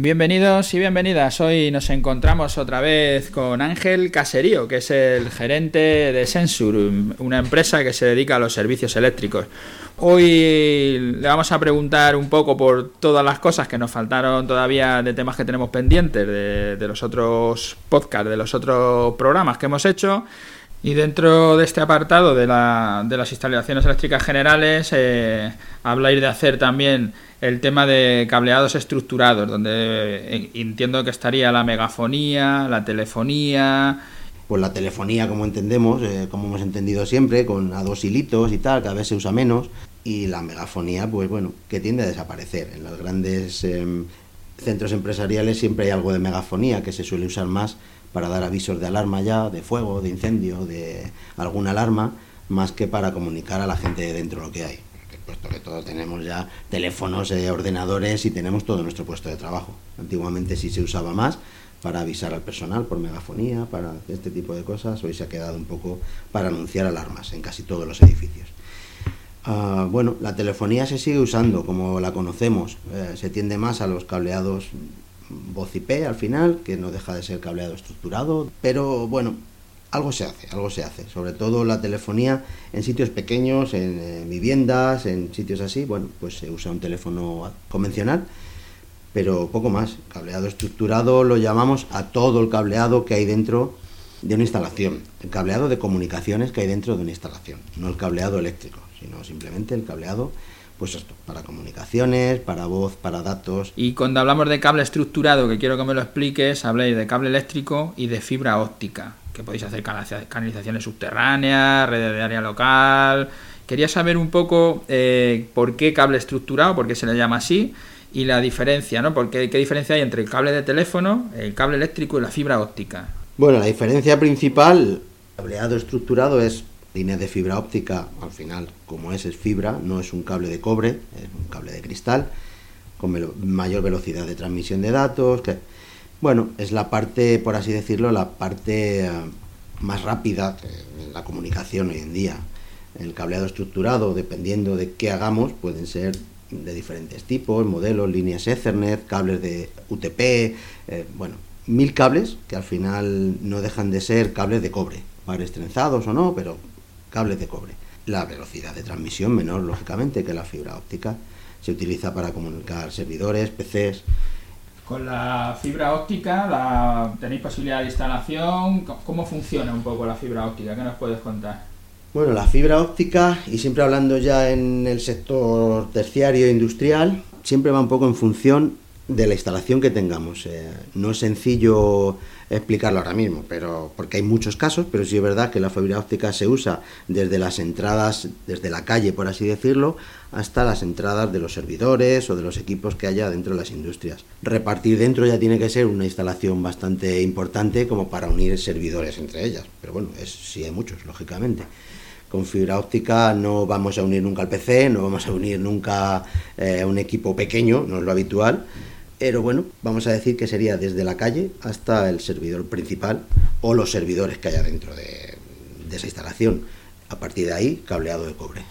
Bienvenidos y bienvenidas. Hoy nos encontramos otra vez con Ángel Caserío, que es el gerente de Sensur, una empresa que se dedica a los servicios eléctricos. Hoy le vamos a preguntar un poco por todas las cosas que nos faltaron todavía de temas que tenemos pendientes de, los otros podcasts, de los otros programas que hemos hecho. Y dentro de este apartado de, las instalaciones eléctricas generales, eh, habláis de hacer también el tema de cableados estructurados, donde eh, entiendo que estaría la megafonía, la telefonía. Pues la telefonía, como entendemos, eh, como hemos entendido siempre, con a dos hilitos y tal, cada vez se usa menos. Y la megafonía, pues bueno, que tiende a desaparecer. En los grandes em, centros empresariales siempre hay algo de megafonía que se suele usar más para dar avisos de alarma ya, de fuego, de incendio, de alguna alarma, más que para comunicar a la gente de dentro lo que hay puesto que todos tenemos ya teléfonos, eh, ordenadores y tenemos todo nuestro puesto de trabajo. Antiguamente sí se usaba más para avisar al personal por megafonía, para este tipo de cosas. Hoy se ha quedado un poco para anunciar alarmas en casi todos los edificios. Ah, bueno, la telefonía se sigue usando como la conocemos. Eh, se tiende más a los cableados voz IP al final, que no deja de ser cableado estructurado. Pero bueno, algo se hace, algo se hace. Sobre todo la telefonía en sitios pequeños, en, viviendas, en sitios así, bueno, pues se usa un teléfono convencional, pero poco más. Cableado estructurado lo llamamos a todo el cableado que hay dentro de una instalación, el cableado de comunicaciones que hay dentro de una instalación, no el cableado eléctrico, sino simplemente el cableado pues esto, para comunicaciones, para voz, para datos. Y cuando hablamos de cable estructurado, que quiero que me lo expliques, habléis de cable eléctrico y de fibra óptica que podéis hacer canalizaciones subterráneas, redes de área local. Quería saber un poco eh, por qué cable estructurado, por qué se le llama así, y la diferencia, ¿no? Porque, ¿Qué diferencia hay entre el cable de teléfono, el cable eléctrico y la fibra óptica? Bueno, la diferencia principal, cableado estructurado es línea de fibra óptica, al final, como es, es fibra, no es un cable de cobre, es un cable de cristal, con mayor velocidad de transmisión de datos, que bueno, es la parte, por así decirlo, la parte eh, más rápida de la comunicación hoy en día. El cableado estructurado, dependiendo de qué hagamos, pueden ser de diferentes tipos, modelos, líneas Ethernet, cables de UTP, eh, bueno, mil cables que al final no dejan de ser cables de cobre, pares trenzados o no, pero cables de cobre. La velocidad de transmisión menor, lógicamente, que la fibra óptica. Se utiliza para comunicar servidores, PCs, con la fibra óptica, la, ¿tenéis posibilidad de instalación? ¿Cómo funciona un poco la fibra óptica? ¿Qué nos puedes contar? Bueno, la fibra óptica, y siempre hablando ya en el sector terciario e industrial, siempre va un poco en función de la instalación que tengamos. Eh, no es sencillo explicarlo ahora mismo, pero porque hay muchos casos, pero sí es verdad que la fibra óptica se usa desde las entradas, desde la calle, por así decirlo, hasta las entradas de los servidores o de los equipos que haya dentro de las industrias. Repartir dentro ya tiene que ser una instalación bastante importante como para unir servidores entre ellas, pero bueno, es, sí hay muchos, lógicamente con fibra óptica no vamos a unir nunca al PC, no vamos a unir nunca eh, un equipo pequeño, no es lo habitual, pero bueno, vamos a decir que sería desde la calle hasta el servidor principal o los servidores que haya dentro de, de esa instalación. A partir de ahí, cableado de cobre.